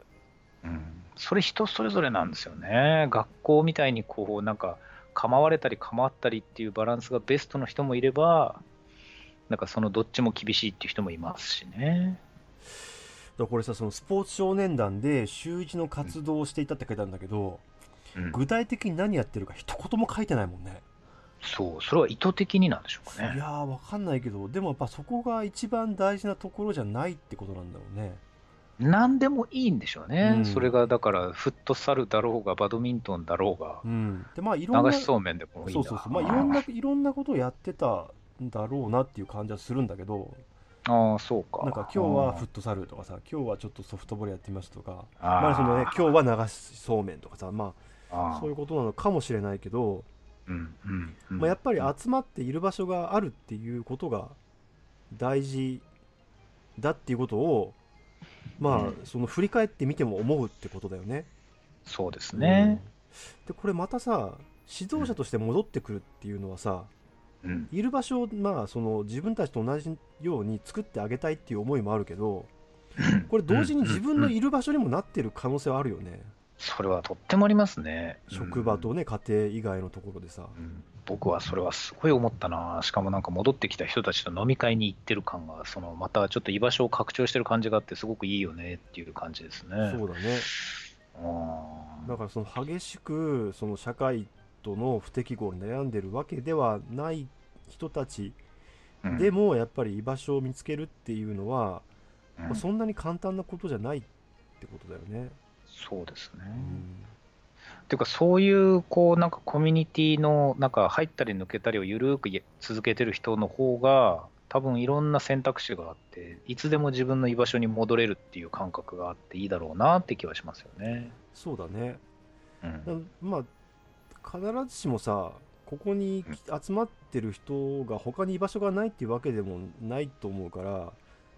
[SPEAKER 2] うん、それ人それぞれなんですよね。学校みたいにこうなんか構われたり構ったりっていうバランスがベストの人もいれば、なんかそのどっちも厳しいっていう人もいますしね。
[SPEAKER 1] だこれさそのスポーツ少年団で週一の活動をしていたって書いてあるんだけど、
[SPEAKER 2] うん、
[SPEAKER 1] 具体的に何やってるか一言も書いてないもんね
[SPEAKER 2] そう、それは意図的になんでしょうかね。
[SPEAKER 1] いやーわかんないけどでもやっぱそこが一番大事なところじゃないってことなんだろうね
[SPEAKER 2] 何でもいいんでしょうね。
[SPEAKER 1] うん。
[SPEAKER 2] それがだからフットサルだろうがバドミントンだろうが、
[SPEAKER 1] うん。でまあいろんな
[SPEAKER 2] 流しそうめんでもいいんだ
[SPEAKER 1] そうそうそう。まあいろんないろんなことをやってたんだろうなっていう感じはするんだけど
[SPEAKER 2] ああ、そうか。
[SPEAKER 1] なんか今日はフットサルとかさ今日はちょっとソフトボールやってみましたとかまあそのね今日は流しそうめんとかさ。ま
[SPEAKER 2] あ。
[SPEAKER 1] そういうことなのかもしれないけど、
[SPEAKER 2] うんうんうん。
[SPEAKER 1] まあ、やっぱり集まっている場所があるっていうことが大事だっていうことをまあ、
[SPEAKER 2] うん。
[SPEAKER 1] その振り返ってみても思うってことだよね。
[SPEAKER 2] そうですね。
[SPEAKER 1] うん。でこれまたさ指導者として戻ってくるっていうのはさ、
[SPEAKER 2] うん。
[SPEAKER 1] いる場所をまあその自分たちと同じように作ってあげたいっていう思いもあるけどこれ同時に自分のいる場所にもなってる可能性はあるよね、
[SPEAKER 2] それはとってもありますね。
[SPEAKER 1] 職場とね家庭以外のところでさ、
[SPEAKER 2] うん。僕はそれはすごい思ったな、しかもなんか戻ってきた人たちと飲み会に行ってる感が、そのまたちょっと居場所を拡張してる感じがあって、すごくいいよねっていう感じですね。
[SPEAKER 1] そうだね。
[SPEAKER 2] うん。
[SPEAKER 1] だからその激しくその社会との不適合に悩んでるわけではない人たち
[SPEAKER 2] うん。
[SPEAKER 1] でもやっぱり居場所を見つけるっていうのは、
[SPEAKER 2] うん。
[SPEAKER 1] まあそんなに簡単なことじゃないってことだよね。
[SPEAKER 2] そうですね。
[SPEAKER 1] うん
[SPEAKER 2] ていうか、そういうこうなんかコミュニティのなんか入ったり抜けたりをゆるくや続けてる人の方が、多分いろんな選択肢があって、いつでも自分の居場所に戻れるっていう感覚があっていいだろうなって気はしますよね。
[SPEAKER 1] そうだね。
[SPEAKER 2] うん
[SPEAKER 1] だまあ必ずしもさここにき集まってる人が他に居場所がないっていうわけでもないと思うから、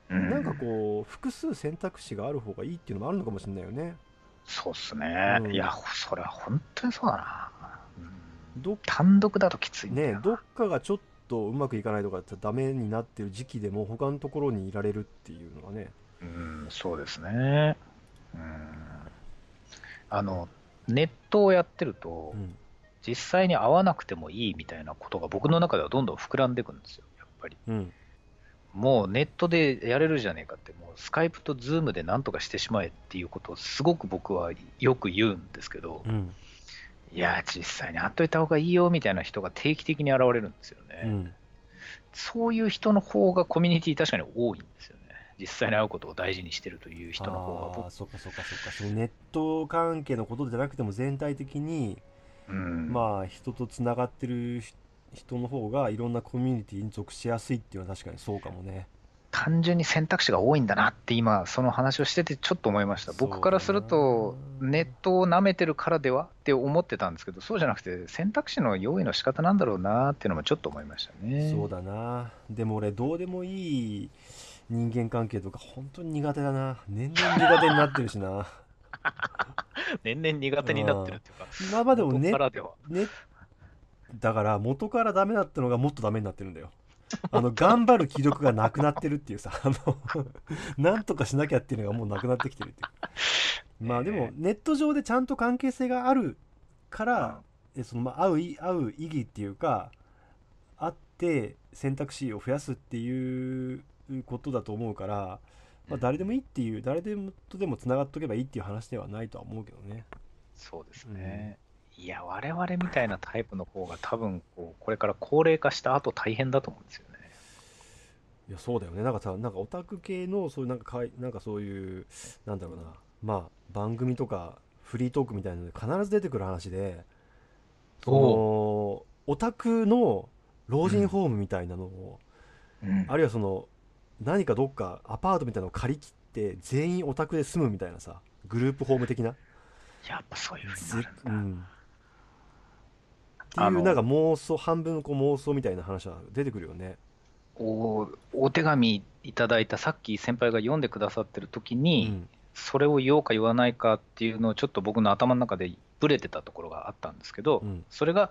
[SPEAKER 2] うん
[SPEAKER 1] なんかこう複数選択肢がある方がいいっていうのもあるのかもしれないよね。
[SPEAKER 2] そうっすね。
[SPEAKER 1] うん
[SPEAKER 2] いや、それは本当にそうだな。うん
[SPEAKER 1] ど
[SPEAKER 2] 単独だときつい。
[SPEAKER 1] ねどっかがちょっとうまくいかないとかってダメになってる時期でも他のところにいられるっていうのはね。
[SPEAKER 2] うん、そうですね。うん。あの、ネットをやってると、
[SPEAKER 1] うん
[SPEAKER 2] 実際に会わなくてもいいみたいなことが僕の中ではどんどん膨らんでいくんですよ、やっぱり。
[SPEAKER 1] うん
[SPEAKER 2] もうネットでやれるじゃねえかって、もうスカイプとズームでなんとかしてしまえっていうことをすごく僕はよく言うんですけど、
[SPEAKER 1] うん。
[SPEAKER 2] いや、実際に会っといた方がいいよみたいな人が定期的に現れるんですよね。
[SPEAKER 1] うん。
[SPEAKER 2] そういう人の方がコミュニティ確かに多いんですよね。実際に会うことを大事にしてるという人の方が
[SPEAKER 1] あそっかそっかそっかそのネット関係のことじゃなくても全体的に、
[SPEAKER 2] うん、
[SPEAKER 1] まあ人とつながってるひ人の方がいろんなコミュニティに属しやすいっていうのは確かにそうかもね
[SPEAKER 2] 単純に選択肢が多いんだなって今、その話をしててちょっと思いました。僕からすると、ネットを舐めてるからではって思ってたんですけど、そうじゃなくて、選択肢の用意の仕方なんだろうなっていうのもちょっと思いましたね。
[SPEAKER 1] そうだなでも俺どうでもいい人間関係とか本当に苦手だな年々苦手になってるしな
[SPEAKER 2] 年々苦手になってるっていうか、
[SPEAKER 1] 今 までもね
[SPEAKER 2] 元からでは。
[SPEAKER 1] ねだから元からダメだったのがもっとダメになってるんだよ。あの頑張る気力がなくなってるっていうさあの なんとかしなきゃっていうのがもうなくなってきてるっていう。まあでもネット上でちゃんと関係性があるから、えそのまあ合うい合う意義っていうかあって選択肢を増やすっていうことだと思うから、まあ、誰でもいいっていう誰でもとでもつながっとけばいいっていう話ではないとは思うけどね。
[SPEAKER 2] そうですね。いや、我々みたいなタイプの方が多分こう、これから高齢化した後大変だと思うんですよね。
[SPEAKER 1] いやそうだよね。なんかさなんかオタク系のそういうなんかかいなんかそういうなんだろうな。まあ番組とかフリートークみたいなので必ず出てくる話でそのオタクの老人ホームみたいなのを、
[SPEAKER 2] うん。
[SPEAKER 1] あるいはその何かどっかアパートみたいなのを借り切って全員オタクで住むみたいなさグループホーム的な。
[SPEAKER 2] やっぱそういうふう
[SPEAKER 1] ぜ
[SPEAKER 2] になるんだ。
[SPEAKER 1] うんってい
[SPEAKER 2] あの
[SPEAKER 1] うなんか妄想半分こう妄想みたいな話は出てくるよね。
[SPEAKER 2] おお手紙いただいたさっき先輩が読んでくださってる時
[SPEAKER 1] う
[SPEAKER 2] に、
[SPEAKER 1] ん。
[SPEAKER 2] それを言おうか言わないかっていうのをちょっと僕の頭の中でブレてたところがあったんですけど、
[SPEAKER 1] うん。
[SPEAKER 2] それが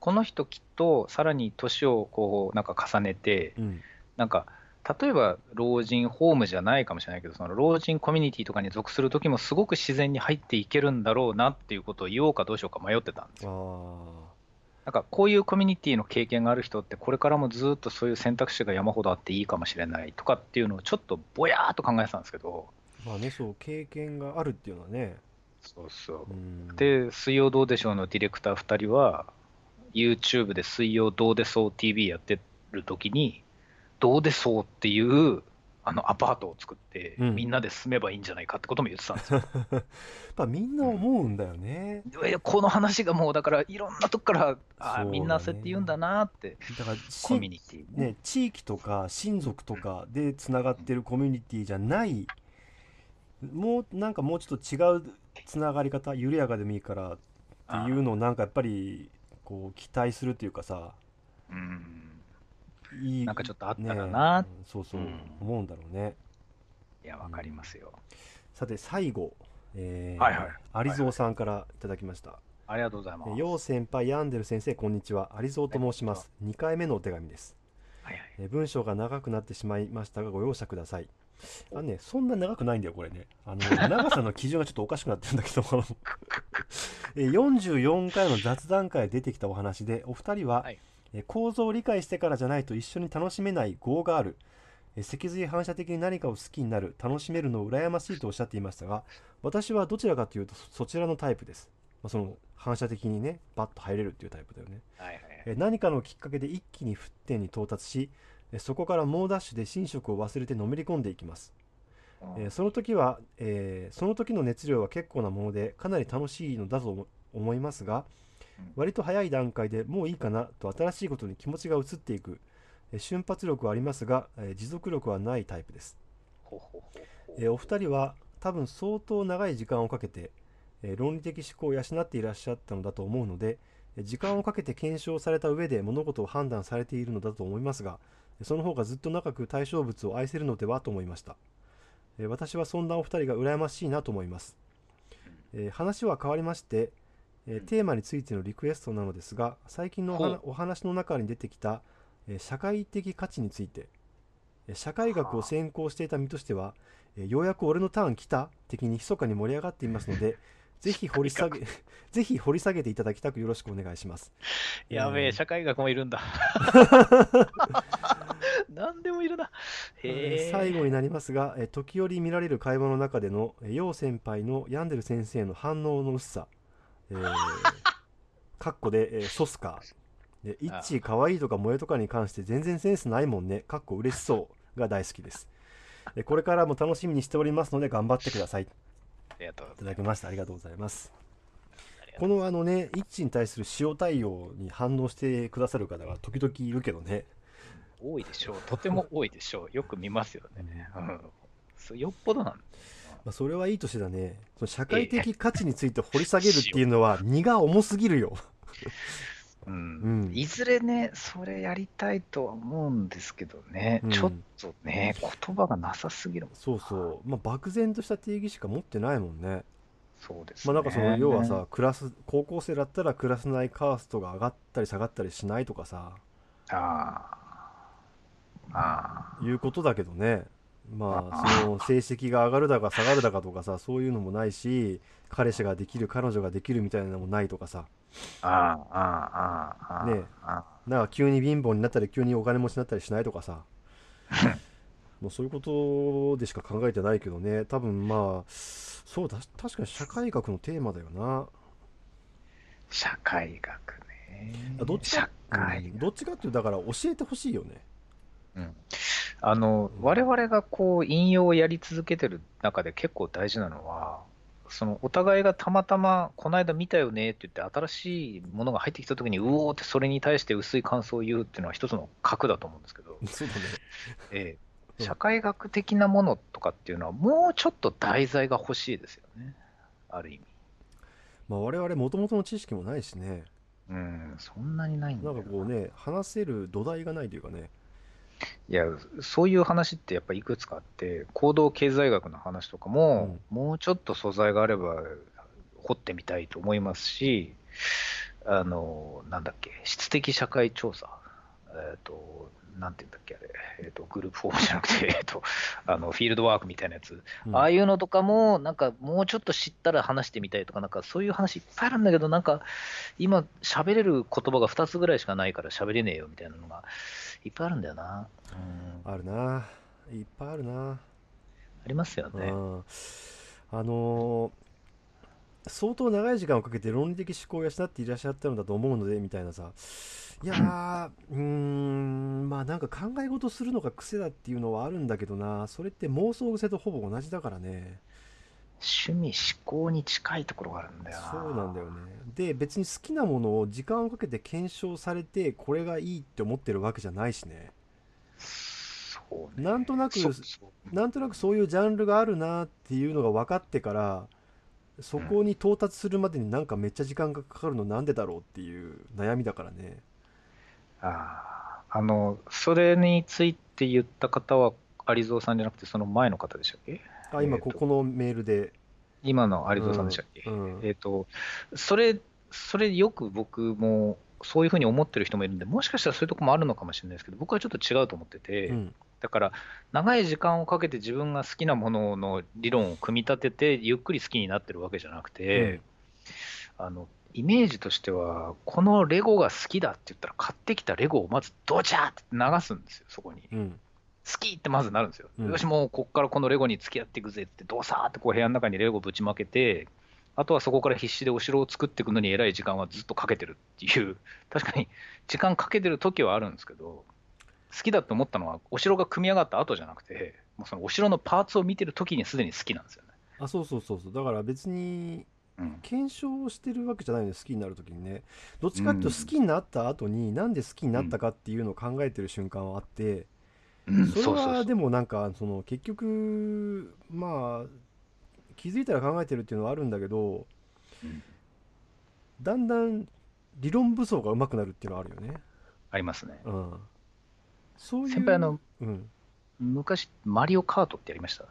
[SPEAKER 2] この人きっとさらに年をこうなんか重ねて
[SPEAKER 1] うん。
[SPEAKER 2] なんか例えば老人ホームじゃないかもしれないけどその老人コミュニティとかに属する時もすごく自然に入っていけるんだろうなっていうことを言おうかどうしようか迷ってたんです
[SPEAKER 1] あ
[SPEAKER 2] よ。
[SPEAKER 1] あ
[SPEAKER 2] なんかこういうコミュニティの経験がある人ってこれからもずっとそういう選択肢が山ほどあっていいかもしれないとかっていうのをちょっとぼやーっと考えてたんですけど
[SPEAKER 1] まあね、そう、経験があるっていうのはね。
[SPEAKER 2] そうそう
[SPEAKER 1] うん、
[SPEAKER 2] で、水曜どうでしょうのディレクター2人は、YouTube で水曜どうでそう TV やってる時に、どうでそうっていうあのアパートを作って、
[SPEAKER 1] うん。
[SPEAKER 2] みんなで住めばいいんじゃないかってことも言ってたんですよ。
[SPEAKER 1] やっぱみんな思うんだよね。
[SPEAKER 2] でこの話がもうだからいろんなとこから、あ
[SPEAKER 1] そうだね。
[SPEAKER 2] みんなそうやって言うんだなって、
[SPEAKER 1] だから
[SPEAKER 2] コミュニティ。ね
[SPEAKER 1] ね、地域とか親族とかでつながってるコミュニティじゃない、もうなんかもうちょっと違うつながり方、緩やかでもいいからっていうのをなんかやっぱりこう期待するっていうかさ、
[SPEAKER 2] うん、
[SPEAKER 1] いい
[SPEAKER 2] なんかちょっとあったらな
[SPEAKER 1] ねうんそうそう、
[SPEAKER 2] うん
[SPEAKER 1] 思うんだろうね。
[SPEAKER 2] いや、わかりますよ。
[SPEAKER 1] さて最後、えー
[SPEAKER 2] はいはい
[SPEAKER 1] アリゾーさんからいただきました。
[SPEAKER 2] ありがとうございます。
[SPEAKER 1] えーよう先輩、ヤンデル先生、こんにちは。アリゾーと申します。2回目のお手紙です。
[SPEAKER 2] はいはい
[SPEAKER 1] えー文章が長くなってしまいましたが、ご容赦ください。あのね、そんな長くないんだよ、これね。あの、長さの基準がちょっとおかしくなってるんだけど、えー44回の雑談会で出てきたお話で、お二人は、
[SPEAKER 2] はい
[SPEAKER 1] えー構造を理解してからじゃないと一緒に楽しめない業がある。えー脊髄反射的に何かを好きになる、楽しめるのを羨ましいとおっしゃっていましたが、私はどちらかというとそそちらのタイプです。まあ、その反射的にね、バッと入れるっていうタイプだよね。
[SPEAKER 2] はいはい
[SPEAKER 1] えー何かのきっかけで一気に沸点に到達し、えーそこから猛ダッシュで寝食を忘れてのめり込んでいきます。
[SPEAKER 2] はい
[SPEAKER 1] えーその時は、えーその時の熱量は結構なものでかなり楽しいのだと思思いますが
[SPEAKER 2] うん
[SPEAKER 1] 割と早い段階でもういいかなと新しいことに気持ちが移っていく、えー瞬発力はありますが、えー持続力はないタイプです、お二人は多分相当長い時間をかけて、えー論理的思考を養っていらっしゃったのだと思うのでえー時間をかけて検証された上で物事を判断されているのだと思いますがえーその方がずっと長く対象物を愛せるのではと思いました。えー私はそんなお二人が羨ましいなと思います。えー話は変わりまして、えー
[SPEAKER 2] うん。
[SPEAKER 1] テーマについてのリクエストなのですが最近のおお話の中に出てきた、えー社会的価値について。えー社会学を専攻していた身としては、えーようやく俺のターン来た的に密かに盛り上がっていますので ぜひ掘り下げ ぜひ掘り下げていただきたくよろしくお願いします。
[SPEAKER 2] やべえ、
[SPEAKER 1] えー
[SPEAKER 2] 社会学もいるんだ。何でもいるな。
[SPEAKER 1] 最後になりますが、え時折見られる会話の中でのえ陽先輩の病んでる先生の反応の薄さ、えー、かっこで、えーソスカでイッチ可愛いとか萌えとかに関して全然センスないもんねかっこ嬉しそうが大好きですでこれからも楽しみにしておりますので頑張ってくださいい
[SPEAKER 2] ありがとうご
[SPEAKER 1] ただ
[SPEAKER 2] ざい
[SPEAKER 1] きましたありがとうございますこのあのねイッチに対する塩対応に反応してくださる方が時々いるけどね
[SPEAKER 2] う。多いでしょう。とても多いでしょう。よく見ますよね。うん。よっぽどなんだ。
[SPEAKER 1] まあ、それはいいとしてだね。その社会的価値について掘り下げるっていうのは荷が重すぎるよ。
[SPEAKER 2] うん。
[SPEAKER 1] うん。
[SPEAKER 2] いずれね、それやりたいとは思うんですけどね、
[SPEAKER 1] うん。
[SPEAKER 2] ちょっとね、言葉がなさすぎるもん
[SPEAKER 1] そうそう。まあ漠然とした定義しか持ってないもんね。
[SPEAKER 2] そうですね。
[SPEAKER 1] まあなんかその要はさクラス高校生だったらクラス内カーストが上がったり下がったりしないとかさ。
[SPEAKER 2] ああ。ああ。
[SPEAKER 1] いうことだけどねまあ
[SPEAKER 2] あ
[SPEAKER 1] その成績が上がるだか下がるだかとかさそういうのもないし彼氏ができる彼女ができるみたいなのもないとかさ。
[SPEAKER 2] ああ、ああ、ああ。
[SPEAKER 1] ねなんか急に貧乏になったり急にお金持ちになったりしないとかさ。もうそういうことでしか考えてないけどね。多分まあそうだ確かに社会学のテーマだよな。
[SPEAKER 2] 社会学ね。
[SPEAKER 1] あどっちかうん。どっちかっていうとだから教えてほしいよね
[SPEAKER 2] うん。あの、
[SPEAKER 1] うん
[SPEAKER 2] 我々がこう引用をやり続けてる中で結構大事なのは、そのお互いがたまたまこの間見たよねって言って新しいものが入ってきた時にうおーってそれに対して薄い感想を言うっていうのは一つの核だと思うんですけど、
[SPEAKER 1] そうだね。
[SPEAKER 2] ええ。
[SPEAKER 1] うん。
[SPEAKER 2] 社会学的なものとかっていうのはもうちょっと題材が欲しいですよね。ある意味。
[SPEAKER 1] まあ我々もともとの知識もないしね。
[SPEAKER 2] うん、そんなにないんだよ
[SPEAKER 1] なんかこうね話せる土台がないというかね
[SPEAKER 2] いや、そういう話ってやっぱりいくつかあって、行動経済学の話とかも、もうちょっと素材があれば掘ってみたいと思いますし、あの、なんだっけ、質的社会調査、えっ、と、なんていうんだっけ、あれ、えっ、と、グループフォームじゃなくて、えっ、と、あの、フィールドワークみたいなやつ、
[SPEAKER 1] うん。
[SPEAKER 2] ああいうのとかも、なんかもうちょっと知ったら話してみたいとか、なんかそういう話いっぱいあるんだけど、なんか今、喋れる言葉が2つぐらいしかないから喋れねえよみたいなのがいっぱいあるんだよな。うん、
[SPEAKER 1] あるな。いっぱいあるな、
[SPEAKER 2] ありますよね。
[SPEAKER 1] うん。あのー相当長い時間をかけて論理的思考を養っていらっしゃったのだと思うのでみたいなさ。いやー うーんまあなんか考え事するのが癖だっていうのはあるんだけどな。それって妄想癖とほぼ同じだからね
[SPEAKER 2] 趣味、思考に近いところがあるんだよな。
[SPEAKER 1] そうなんだよね。で別に好きなものを時間をかけて検証されてこれがいいって思ってるわけじゃないしね。
[SPEAKER 2] そうね。
[SPEAKER 1] なんとなくなんとなくそういうジャンルがあるなっていうのが分かってからそこに到達するまでになんかめっちゃ時間がかかるのなんでだろうっていう悩みだからね。
[SPEAKER 2] あーあの、それについて言った方は、有蔵さんじゃなくて、その前の方でしたっけ？
[SPEAKER 1] あ今ここのメールで、
[SPEAKER 2] 今の有蔵さんでしたっけ、
[SPEAKER 1] うん
[SPEAKER 2] えっ、と、それ、それよく僕も、そういうふうに思ってる人もいるんで、もしかしたらそういうとこもあるのかもしれないですけど、僕はちょっと違うと思ってて、
[SPEAKER 1] うん。
[SPEAKER 2] だから、長い時間をかけて自分が好きなものの理論を組み立てて、ゆっくり好きになってるわけじゃなくて、あのイメージとしては、このレゴが好きだって言ったら、買ってきたレゴをまずドチャーって流すんですよ、そこに。
[SPEAKER 1] うん
[SPEAKER 2] 好きってまずなるんですよ。
[SPEAKER 1] うん。
[SPEAKER 2] よし、もうこっからこのレゴに付き合っていくぜって、どさーってこう部屋の中にレゴぶちまけて、あとはそこから必死でお城を作っていくのにえらい時間はずっとかけてるっていう、確かに時間かけてる時はあるんですけど、好きだって思ったのは、お城が組み上がった後じゃなくて、もうそのお城のパーツを見てる時にすでに好きなんですよね。
[SPEAKER 1] あそうそうそうそう。だから別に
[SPEAKER 2] うん、
[SPEAKER 1] 検証してるわけじゃないのよ好きになるときにね。どっちかっていうと好きになった後になんで好きになったかっていうのを考えてる瞬間はあって、
[SPEAKER 2] うん
[SPEAKER 1] それはでもなんかその結局まあ気づいたら考えてるっていうのはあるんだけど
[SPEAKER 2] うん。
[SPEAKER 1] だんだん理論武装が上手くなるっていうのはあるよね。
[SPEAKER 2] ありますね。
[SPEAKER 1] うん、そういう
[SPEAKER 2] 先輩あの、
[SPEAKER 1] うん、
[SPEAKER 2] 昔、マリオカートってやりました？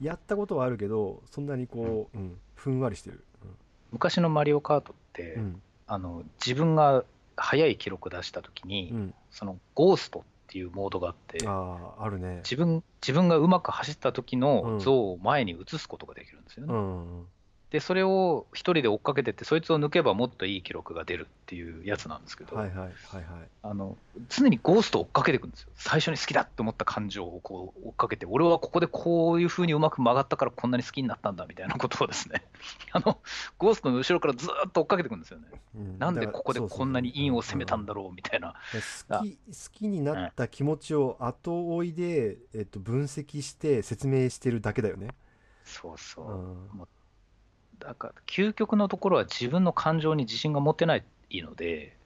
[SPEAKER 1] やったことはあるけどそんなにこう、うん、ふんわりしてる。
[SPEAKER 2] 昔のマリオカートって、
[SPEAKER 1] うん。
[SPEAKER 2] あの自分が速い記録出したときに、
[SPEAKER 1] うん、
[SPEAKER 2] そのゴーストっていうモードがあって、
[SPEAKER 1] あああるね。
[SPEAKER 2] 自分自分がうまく走った時
[SPEAKER 1] うん
[SPEAKER 2] の像を前に映すことができるんですよね。
[SPEAKER 1] うん
[SPEAKER 2] で、それを一人で追っかけてって、そいつを抜けばもっといい記録が出るっていうやつなんですけど、
[SPEAKER 1] はいはいはいはい。
[SPEAKER 2] あの常にゴーストを追っかけていくんですよ。最初に好きだって思った感情をこう追っかけて、俺はここでこういう風にうまく曲がったからこんなに好きになったんだみたいなことをですね、あの、ゴーストの後ろからずーっと追っかけていくんですよね。
[SPEAKER 1] うん
[SPEAKER 2] なんでここでこんなに陰を攻めたん
[SPEAKER 1] だ
[SPEAKER 2] だろうみたいな。
[SPEAKER 1] 好き好きになった気持ちを後追いで、えっと、分析して説明してるだけだよね。
[SPEAKER 2] そうそうう。
[SPEAKER 1] ん
[SPEAKER 2] だから、究極のところは自分の感情に自信が持てないので、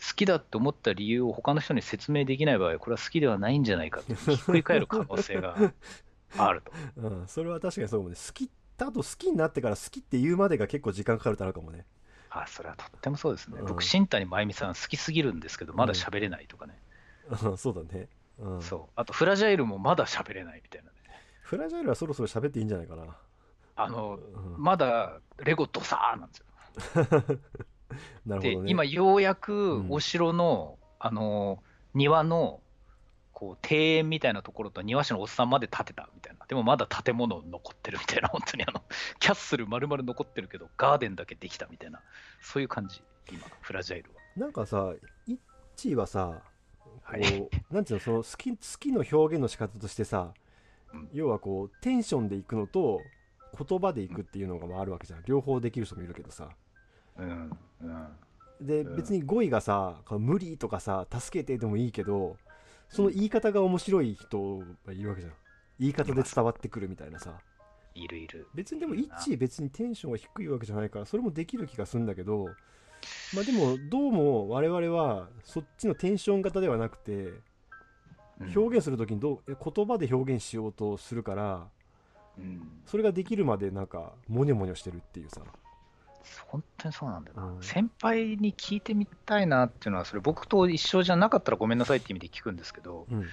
[SPEAKER 2] 好きだって思った理由を他の人に説明できない場合、これは好きではないんじゃないかと、ひっくり返る可能性があると。
[SPEAKER 1] うん、それは確かにそう思うね。好き、あと好きになってから好きって言うまでが結構時間かかるってあるかもね。
[SPEAKER 2] あ、それはとってもそうですね。
[SPEAKER 1] うん
[SPEAKER 2] 僕、新谷真由美さん好きすぎるんですけど、まだ喋れないとかね。
[SPEAKER 1] うんそうだね。うん、
[SPEAKER 2] そう。あと、フラジャイルもまだ喋れないみたいなね。
[SPEAKER 1] フラジャイルはそろそろ喋っていいんじゃないかな。
[SPEAKER 2] あの、
[SPEAKER 1] うん。
[SPEAKER 2] まだレゴドサーなんですよ。で、
[SPEAKER 1] なるほどね。
[SPEAKER 2] 今ようやく
[SPEAKER 1] うん。
[SPEAKER 2] お城の、あの庭のこう庭園みたいなところと庭師のおっさんまで建てたみたいな。でもまだ建物残ってるみたいな。本当にあのキャッスル丸々残ってるけどガーデンだけできたみたいな。そういう感じ。今フラジャイルは。
[SPEAKER 1] なんかさ、イッチーはさ、こう、
[SPEAKER 2] はい。
[SPEAKER 1] なんていうの、その好き、好きの表現の仕方としてさ、
[SPEAKER 2] うん。
[SPEAKER 1] 要はこう、テンションでいくのと、言葉でいくっていうのがまああるわけじゃん。両方できる人もいるけどさ。
[SPEAKER 2] うんうん
[SPEAKER 1] で、
[SPEAKER 2] うん
[SPEAKER 1] 別に語彙がさ、無理とかさ、助けてでもいいけど、その言い方が面白い人がいるわけじゃん。言い方で伝わってくるみたいなさ。
[SPEAKER 2] いるいる
[SPEAKER 1] 別にでもイッチー別にテンションが低いわけじゃないからそれもできる気がするんだけどまあでもどうも我々はそっちのテンション型ではなくて
[SPEAKER 2] うん
[SPEAKER 1] 表現する時にどうえ言葉で表現しようとするから
[SPEAKER 2] うん。
[SPEAKER 1] それができるまでなんかモニョモニョしてるっていうさ。
[SPEAKER 2] 本当にそうなんだよな、
[SPEAKER 1] うん。
[SPEAKER 2] 先輩に聞いてみたいなっていうのはそれ僕と一緒じゃなかったらごめんなさいって意味で聞くんですけど
[SPEAKER 1] うん。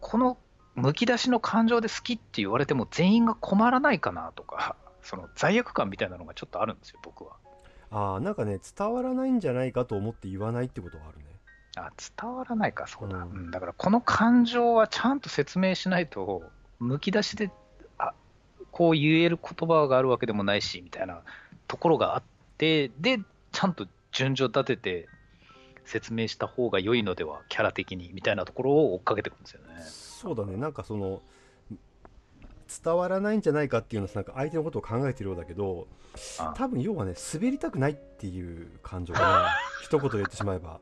[SPEAKER 2] このむき出しの感情で好きって言われても全員が困らないかなとか、その罪悪感みたいなのがちょっとあるんですよ、僕は。
[SPEAKER 1] ああなんかね伝わらないんじゃないかと思って言わないってことはあるね。
[SPEAKER 2] あ伝わらないか、そうだ、
[SPEAKER 1] うん。
[SPEAKER 2] うんだからこの感情はちゃんと説明しないと、むき出しであこう言える言葉があるわけでもないしみたいなところがあって、で、ちゃんと順序立てて説明した方が良いのでは、キャラ的にみたいなところを追っかけていくんですよね。
[SPEAKER 1] そうだね。なんかその伝わらないんじゃないかっていうのはなんか相手のことを考えてるようだけど
[SPEAKER 2] あ
[SPEAKER 1] 多分要はね滑りたくないっていう感情かな 一言で言ってしまえば。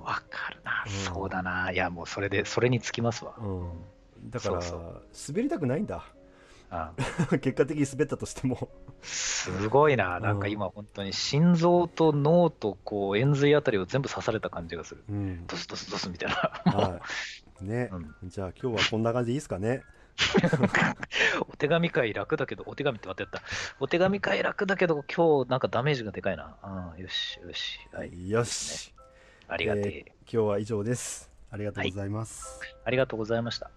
[SPEAKER 2] わかるな、
[SPEAKER 1] うん。
[SPEAKER 2] そうだな、いや、もうそれで、それにつきますわ。
[SPEAKER 1] うん、だから
[SPEAKER 2] そう
[SPEAKER 1] 滑りたくないんだ。
[SPEAKER 2] あ
[SPEAKER 1] 結果的に滑ったとしても。
[SPEAKER 2] すごいな、なんか今、本当に心臓と脳とこう円髄あたりを全部刺された感じがする。
[SPEAKER 1] うん。
[SPEAKER 2] ドスドスドスみたいな。
[SPEAKER 1] はい。ね、
[SPEAKER 2] うん。
[SPEAKER 1] じゃあ今日はこんな感じでいいですかね。
[SPEAKER 2] お手紙会楽だけど、お手紙ってまたやった。お手紙会楽だけど、今日なんかダメージがでかいな。よし、よし。はい。
[SPEAKER 1] よし、
[SPEAKER 2] ありがてえ、
[SPEAKER 1] 今日は以上です。ありがとうございます、
[SPEAKER 2] ありがとうございました。